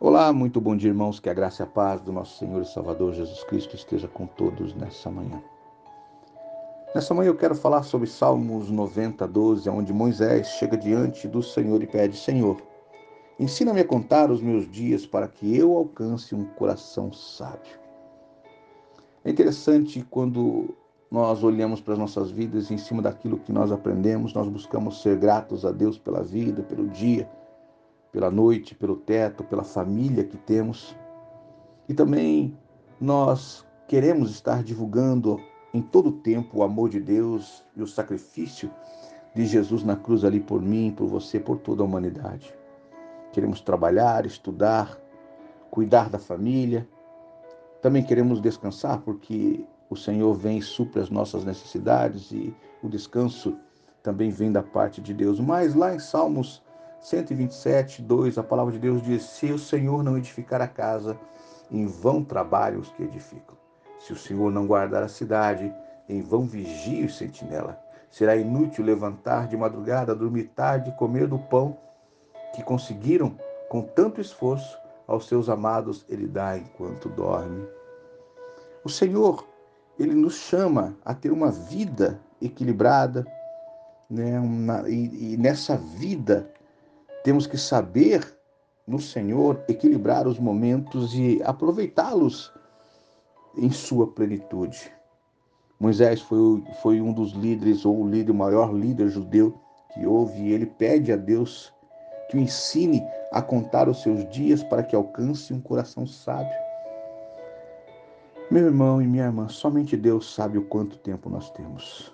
Olá, muito bom dia, irmãos. Que a graça e a paz do nosso Senhor e Salvador Jesus Cristo esteja com todos nessa manhã. Nessa manhã eu quero falar sobre Salmos 90, 12, onde Moisés chega diante do Senhor e pede: Senhor, ensina-me a contar os meus dias para que eu alcance um coração sábio. É interessante quando nós olhamos para as nossas vidas e em cima daquilo que nós aprendemos, nós buscamos ser gratos a Deus pela vida, pelo dia, pela noite, pelo teto, pela família que temos. E também nós queremos estar divulgando em todo o tempo o amor de Deus e o sacrifício de Jesus na cruz ali por mim, por você, por toda a humanidade. Queremos trabalhar, estudar, cuidar da família. Também queremos descansar porque o Senhor vem e supre as nossas necessidades e o descanso também vem da parte de Deus. Mas lá em Salmos 127, 2, a palavra de Deus diz: Se o Senhor não edificar a casa, em vão trabalham os que edificam. Se o Senhor não guardar a cidade, em vão vigia o sentinela. Será inútil levantar de madrugada, dormir tarde comer do pão que conseguiram com tanto esforço aos seus amados ele dá enquanto dorme. O Senhor, ele nos chama a ter uma vida equilibrada, né? Uma, e, e nessa vida temos que saber no Senhor equilibrar os momentos e aproveitá-los em sua plenitude. Moisés foi, foi um dos líderes, ou o líder, o maior líder judeu que houve, e ele pede a Deus que o ensine a contar os seus dias para que alcance um coração sábio. Meu irmão e minha irmã, somente Deus sabe o quanto tempo nós temos.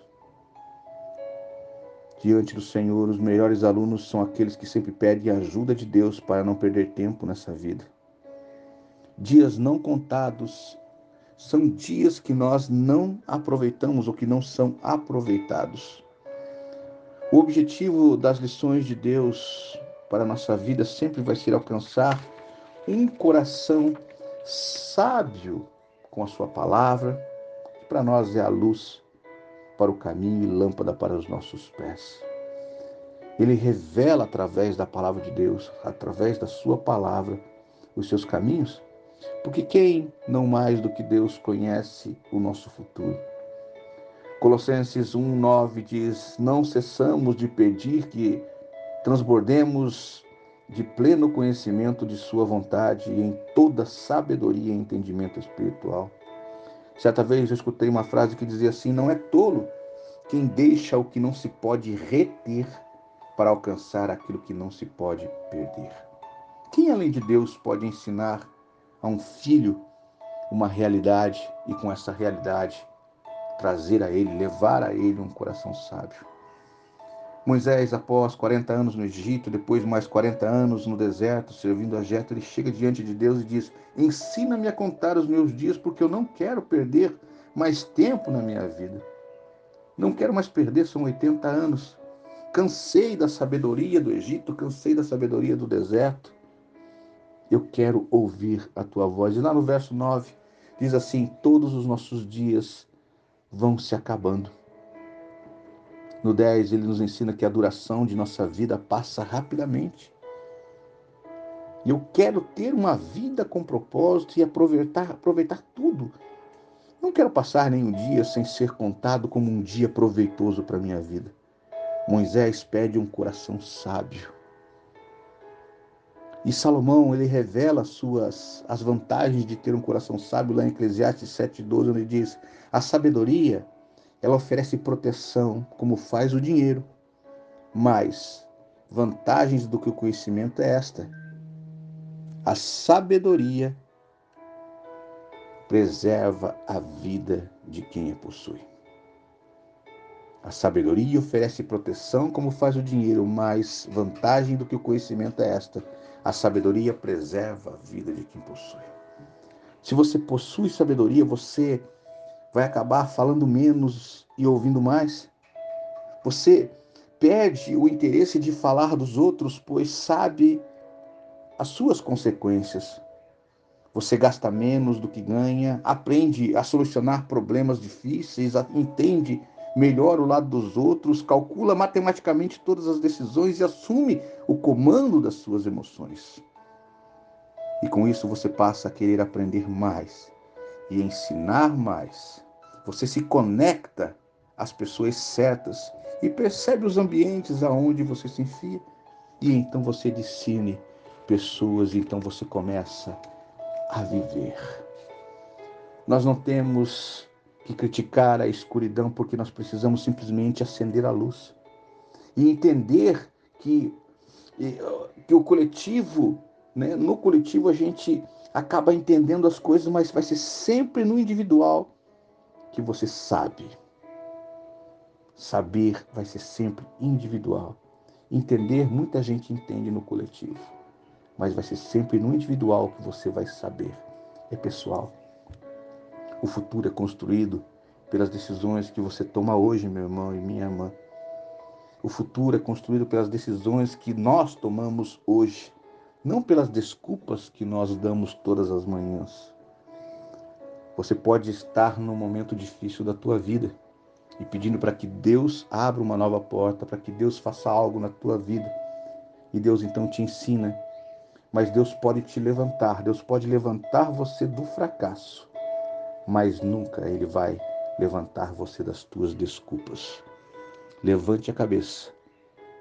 Diante do Senhor, os melhores alunos são aqueles que sempre pedem ajuda de Deus para não perder tempo nessa vida. Dias não contados são dias que nós não aproveitamos ou que não são aproveitados. O objetivo das lições de Deus para a nossa vida sempre vai ser alcançar um coração sábio com a sua palavra, que para nós é a luz para o caminho e lâmpada para os nossos pés. Ele revela através da palavra de Deus, através da sua palavra, os seus caminhos, porque quem não mais do que Deus conhece o nosso futuro? Colossenses 1:9 diz: "Não cessamos de pedir que transbordemos de pleno conhecimento de sua vontade e em toda sabedoria e entendimento espiritual." Certa vez eu escutei uma frase que dizia assim: Não é tolo quem deixa o que não se pode reter para alcançar aquilo que não se pode perder. Quem além de Deus pode ensinar a um filho uma realidade e com essa realidade trazer a ele, levar a ele um coração sábio? Moisés, após 40 anos no Egito, depois mais 40 anos no deserto, servindo a Jeto, ele chega diante de Deus e diz: Ensina-me a contar os meus dias, porque eu não quero perder mais tempo na minha vida. Não quero mais perder, são 80 anos. Cansei da sabedoria do Egito, cansei da sabedoria do deserto. Eu quero ouvir a tua voz. E lá no verso 9 diz assim: Todos os nossos dias vão se acabando no 10, ele nos ensina que a duração de nossa vida passa rapidamente. E eu quero ter uma vida com propósito e aproveitar, aproveitar tudo. Não quero passar nenhum dia sem ser contado como um dia proveitoso para a minha vida. Moisés pede um coração sábio. E Salomão, ele revela as suas as vantagens de ter um coração sábio lá em Eclesiastes 7:12, onde diz: "A sabedoria ela oferece proteção, como faz o dinheiro. Mas vantagens do que o conhecimento é esta: a sabedoria preserva a vida de quem a possui. A sabedoria oferece proteção, como faz o dinheiro, mas vantagem do que o conhecimento é esta: a sabedoria preserva a vida de quem possui. Se você possui sabedoria, você vai acabar falando menos e ouvindo mais. Você perde o interesse de falar dos outros, pois sabe as suas consequências. Você gasta menos do que ganha, aprende a solucionar problemas difíceis, entende melhor o lado dos outros, calcula matematicamente todas as decisões e assume o comando das suas emoções. E com isso você passa a querer aprender mais e ensinar mais. Você se conecta às pessoas certas e percebe os ambientes aonde você se enfia e então você discerne pessoas, e então você começa a viver. Nós não temos que criticar a escuridão porque nós precisamos simplesmente acender a luz e entender que, que o coletivo, né, no coletivo a gente acaba entendendo as coisas, mas vai ser sempre no individual que você sabe. Saber vai ser sempre individual. Entender, muita gente entende no coletivo, mas vai ser sempre no individual que você vai saber. É pessoal. O futuro é construído pelas decisões que você toma hoje, meu irmão e minha irmã. O futuro é construído pelas decisões que nós tomamos hoje, não pelas desculpas que nós damos todas as manhãs. Você pode estar num momento difícil da tua vida e pedindo para que Deus abra uma nova porta, para que Deus faça algo na tua vida. E Deus então te ensina. Mas Deus pode te levantar, Deus pode levantar você do fracasso, mas nunca Ele vai levantar você das tuas desculpas. Levante a cabeça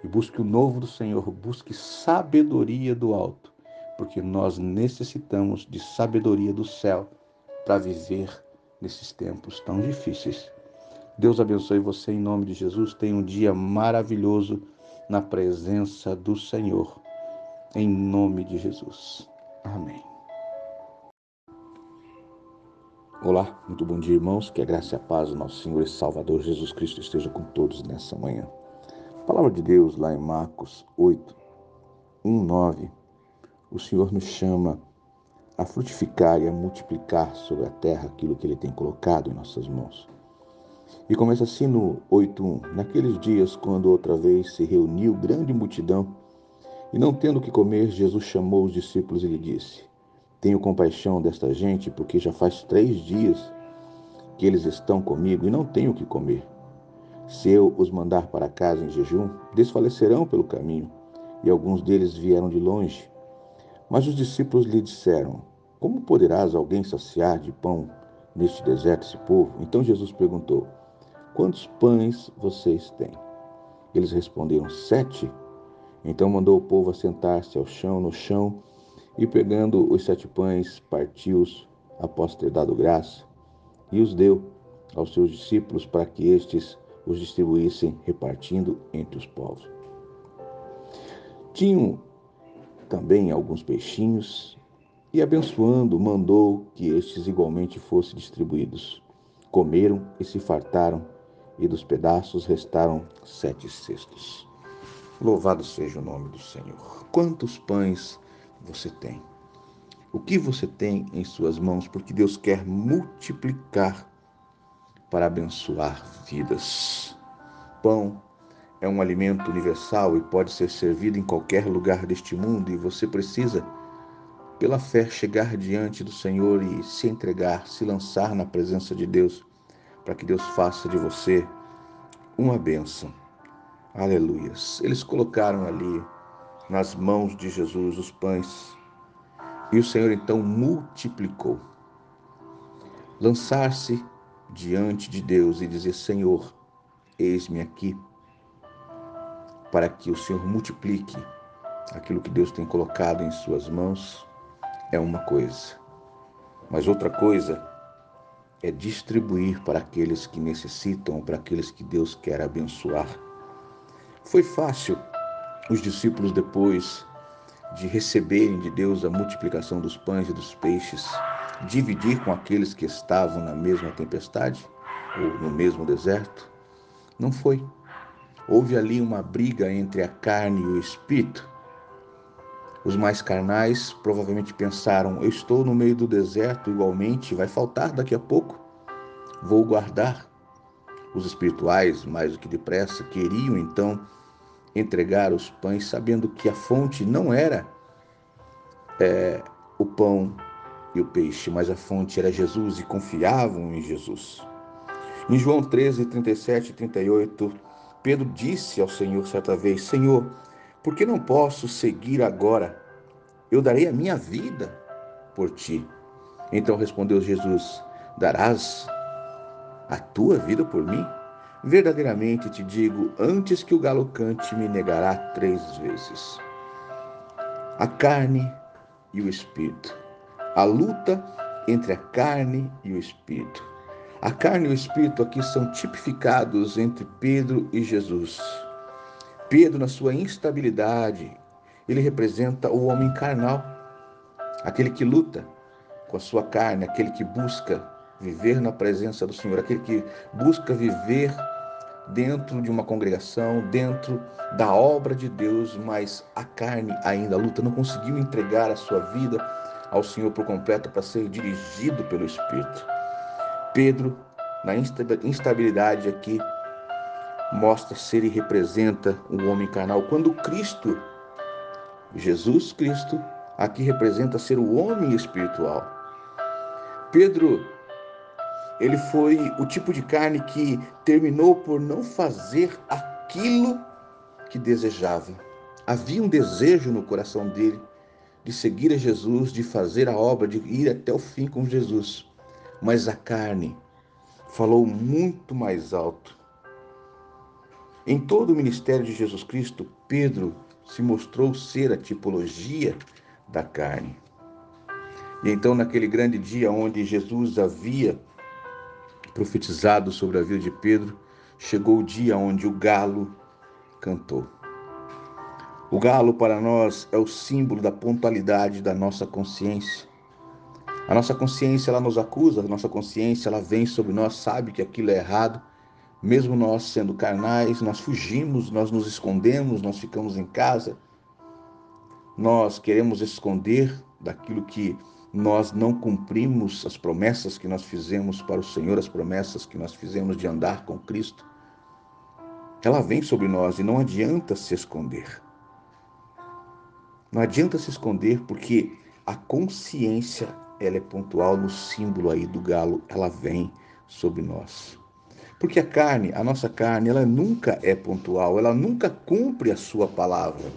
e busque o novo do Senhor, busque sabedoria do alto, porque nós necessitamos de sabedoria do céu para viver nesses tempos tão difíceis. Deus abençoe você em nome de Jesus. Tenha um dia maravilhoso na presença do Senhor. Em nome de Jesus. Amém. Olá, muito bom dia, irmãos. Que a graça e a paz do nosso Senhor e Salvador Jesus Cristo esteja com todos nessa manhã. A palavra de Deus, lá em Marcos 8, 1, 9, o Senhor nos chama a frutificar e a multiplicar sobre a terra aquilo que Ele tem colocado em nossas mãos. E começa assim no 8.1. Naqueles dias, quando outra vez se reuniu grande multidão, e não tendo o que comer, Jesus chamou os discípulos e lhe disse: Tenho compaixão desta gente, porque já faz três dias que eles estão comigo e não tenho o que comer. Se eu os mandar para casa em jejum, desfalecerão pelo caminho. E alguns deles vieram de longe. Mas os discípulos lhe disseram: Como poderás alguém saciar de pão neste deserto esse povo? Então Jesus perguntou: Quantos pães vocês têm? Eles responderam: Sete. Então mandou o povo assentar-se ao chão, no chão, e pegando os sete pães, partiu-os após ter dado graça, e os deu aos seus discípulos para que estes os distribuíssem, repartindo entre os povos. Tinham também alguns peixinhos, e abençoando, mandou que estes igualmente fossem distribuídos. Comeram e se fartaram e dos pedaços restaram sete cestos. Louvado seja o nome do Senhor. Quantos pães você tem? O que você tem em suas mãos? Porque Deus quer multiplicar para abençoar vidas. Pão é um alimento universal e pode ser servido em qualquer lugar deste mundo e você precisa, pela fé, chegar diante do Senhor e se entregar, se lançar na presença de Deus para que Deus faça de você uma bênção. Aleluias. Eles colocaram ali nas mãos de Jesus os pães e o Senhor então multiplicou. Lançar-se diante de Deus e dizer: Senhor, eis-me aqui, para que o Senhor multiplique aquilo que Deus tem colocado em Suas mãos, é uma coisa. Mas outra coisa é distribuir para aqueles que necessitam, para aqueles que Deus quer abençoar. Foi fácil os discípulos, depois de receberem de Deus a multiplicação dos pães e dos peixes, dividir com aqueles que estavam na mesma tempestade ou no mesmo deserto? Não foi. Houve ali uma briga entre a carne e o espírito. Os mais carnais provavelmente pensaram: eu estou no meio do deserto igualmente, vai faltar daqui a pouco, vou guardar. Os espirituais, mais do que depressa, queriam então entregar os pães, sabendo que a fonte não era é, o pão e o peixe, mas a fonte era Jesus e confiavam em Jesus. Em João 13, 37 e 38, Pedro disse ao Senhor certa vez: Senhor, por que não posso seguir agora? Eu darei a minha vida por ti. Então respondeu Jesus: Darás a tua vida por mim? Verdadeiramente te digo: antes que o galo cante, me negará três vezes. A carne e o espírito. A luta entre a carne e o espírito. A carne e o espírito aqui são tipificados entre Pedro e Jesus. Pedro, na sua instabilidade, ele representa o homem carnal, aquele que luta com a sua carne, aquele que busca viver na presença do Senhor, aquele que busca viver dentro de uma congregação, dentro da obra de Deus, mas a carne ainda luta, não conseguiu entregar a sua vida ao Senhor por completo para ser dirigido pelo Espírito. Pedro, na instabilidade aqui, mostra ser e representa o homem carnal, quando Cristo, Jesus Cristo, aqui representa ser o homem espiritual. Pedro ele foi o tipo de carne que terminou por não fazer aquilo que desejava. Havia um desejo no coração dele de seguir a Jesus, de fazer a obra, de ir até o fim com Jesus. Mas a carne falou muito mais alto. Em todo o ministério de Jesus Cristo, Pedro se mostrou ser a tipologia da carne. E então, naquele grande dia onde Jesus havia profetizado sobre a vida de Pedro, chegou o dia onde o galo cantou. O galo para nós é o símbolo da pontualidade da nossa consciência. A nossa consciência ela nos acusa, a nossa consciência ela vem sobre nós, sabe que aquilo é errado. Mesmo nós sendo carnais, nós fugimos, nós nos escondemos, nós ficamos em casa. Nós queremos esconder daquilo que nós não cumprimos as promessas que nós fizemos para o Senhor, as promessas que nós fizemos de andar com Cristo, ela vem sobre nós e não adianta se esconder. Não adianta se esconder porque a consciência, ela é pontual no símbolo aí do galo, ela vem sobre nós. Porque a carne, a nossa carne, ela nunca é pontual, ela nunca cumpre a sua palavra.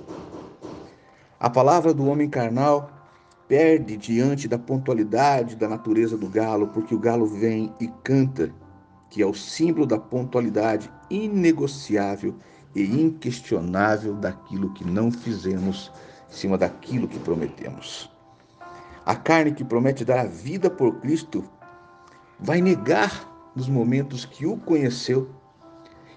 A palavra do homem carnal perde diante da pontualidade da natureza do galo, porque o galo vem e canta, que é o símbolo da pontualidade inegociável e inquestionável daquilo que não fizemos em cima daquilo que prometemos. A carne que promete dar a vida por Cristo vai negar nos momentos que o conheceu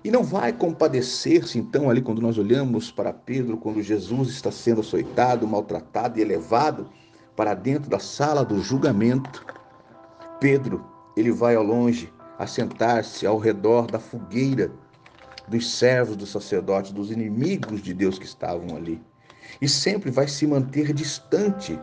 e não vai compadecer-se, então, ali quando nós olhamos para Pedro, quando Jesus está sendo açoitado, maltratado e elevado, para dentro da sala do julgamento. Pedro, ele vai ao longe, assentar-se ao redor da fogueira dos servos do sacerdote, dos inimigos de Deus que estavam ali. E sempre vai se manter distante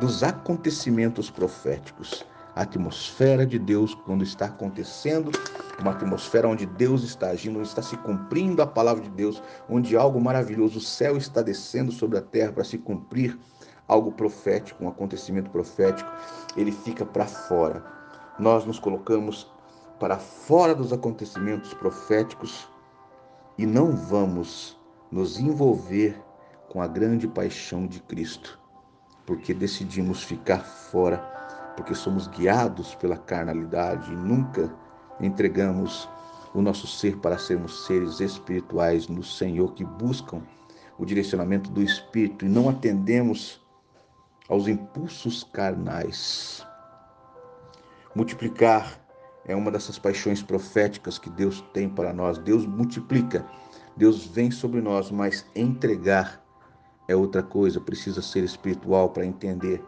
dos acontecimentos proféticos. A atmosfera de Deus, quando está acontecendo, uma atmosfera onde Deus está agindo, onde está se cumprindo a palavra de Deus, onde algo maravilhoso, o céu está descendo sobre a terra para se cumprir algo profético, um acontecimento profético, ele fica para fora. Nós nos colocamos para fora dos acontecimentos proféticos e não vamos nos envolver com a grande paixão de Cristo, porque decidimos ficar fora, porque somos guiados pela carnalidade e nunca entregamos o nosso ser para sermos seres espirituais no Senhor que buscam o direcionamento do Espírito e não atendemos aos impulsos carnais. Multiplicar é uma dessas paixões proféticas que Deus tem para nós. Deus multiplica, Deus vem sobre nós, mas entregar é outra coisa. Precisa ser espiritual para entender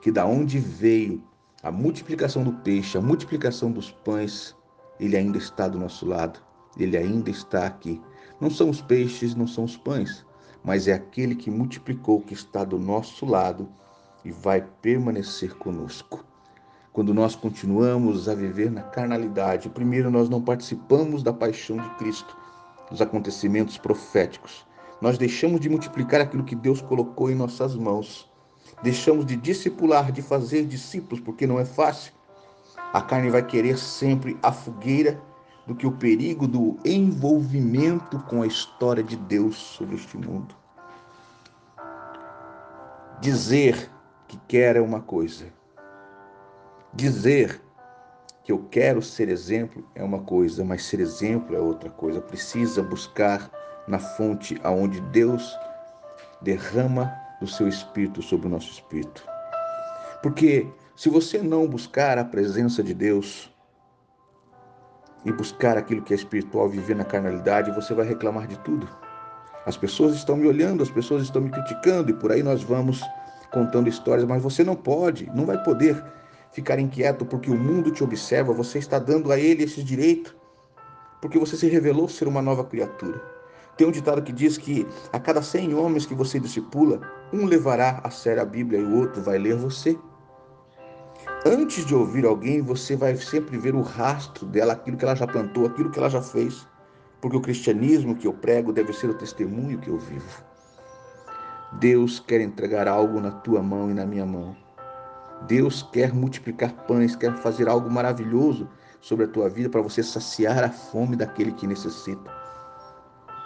que da onde veio a multiplicação do peixe, a multiplicação dos pães, ele ainda está do nosso lado. Ele ainda está aqui. Não são os peixes, não são os pães, mas é aquele que multiplicou que está do nosso lado e vai permanecer conosco. Quando nós continuamos a viver na carnalidade, primeiro nós não participamos da paixão de Cristo, dos acontecimentos proféticos. Nós deixamos de multiplicar aquilo que Deus colocou em nossas mãos. Deixamos de discipular, de fazer discípulos, porque não é fácil. A carne vai querer sempre a fogueira do que o perigo do envolvimento com a história de Deus sobre este mundo. Dizer que quer é uma coisa, Dizer que eu quero ser exemplo é uma coisa, mas ser exemplo é outra coisa. Precisa buscar na fonte aonde Deus derrama o seu espírito sobre o nosso espírito. Porque se você não buscar a presença de Deus e buscar aquilo que é espiritual, viver na carnalidade, você vai reclamar de tudo. As pessoas estão me olhando, as pessoas estão me criticando e por aí nós vamos contando histórias, mas você não pode, não vai poder ficar inquieto porque o mundo te observa, você está dando a ele esse direito, porque você se revelou ser uma nova criatura. Tem um ditado que diz que a cada 100 homens que você discipula, um levará a sério a Bíblia e o outro vai ler você. Antes de ouvir alguém, você vai sempre ver o rastro dela, aquilo que ela já plantou, aquilo que ela já fez. Porque o cristianismo que eu prego deve ser o testemunho que eu vivo. Deus quer entregar algo na tua mão e na minha mão. Deus quer multiplicar pães, quer fazer algo maravilhoso sobre a tua vida para você saciar a fome daquele que necessita.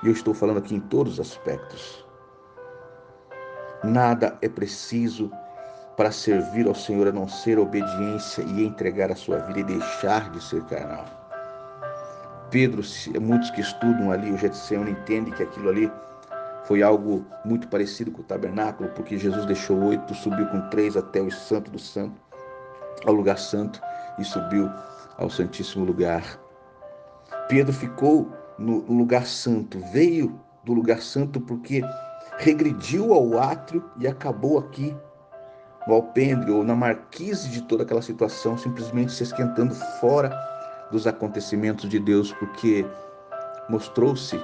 E eu estou falando aqui em todos os aspectos. Nada é preciso para servir ao Senhor a não ser obediência e entregar a sua vida e deixar de ser carnal. Pedro, muitos que estudam ali o Getsemane entendem que aquilo ali foi algo muito parecido com o tabernáculo, porque Jesus deixou oito, subiu com três até o santo do santo, ao lugar santo e subiu ao santíssimo lugar. Pedro ficou no lugar santo, veio do lugar santo porque regrediu ao átrio e acabou aqui no alpendre ou na marquise de toda aquela situação, simplesmente se esquentando fora dos acontecimentos de Deus, porque mostrou-se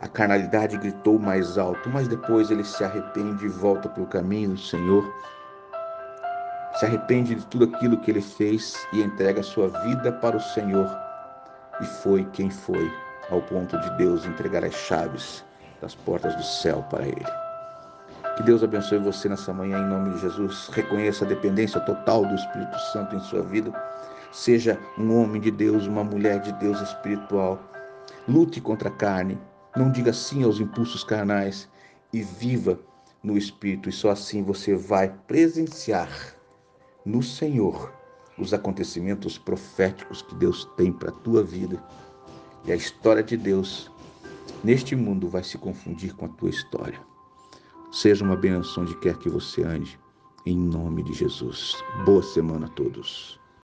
a carnalidade gritou mais alto, mas depois ele se arrepende e volta para o caminho do Senhor. Se arrepende de tudo aquilo que ele fez e entrega sua vida para o Senhor. E foi quem foi, ao ponto de Deus entregar as chaves das portas do céu para ele. Que Deus abençoe você nessa manhã, em nome de Jesus. Reconheça a dependência total do Espírito Santo em sua vida. Seja um homem de Deus, uma mulher de Deus espiritual. Lute contra a carne, não diga sim aos impulsos carnais e viva no Espírito, e só assim você vai presenciar no Senhor os acontecimentos proféticos que Deus tem para a tua vida. E a história de Deus neste mundo vai se confundir com a tua história. Seja uma benção de quer que você ande, em nome de Jesus. Boa semana a todos.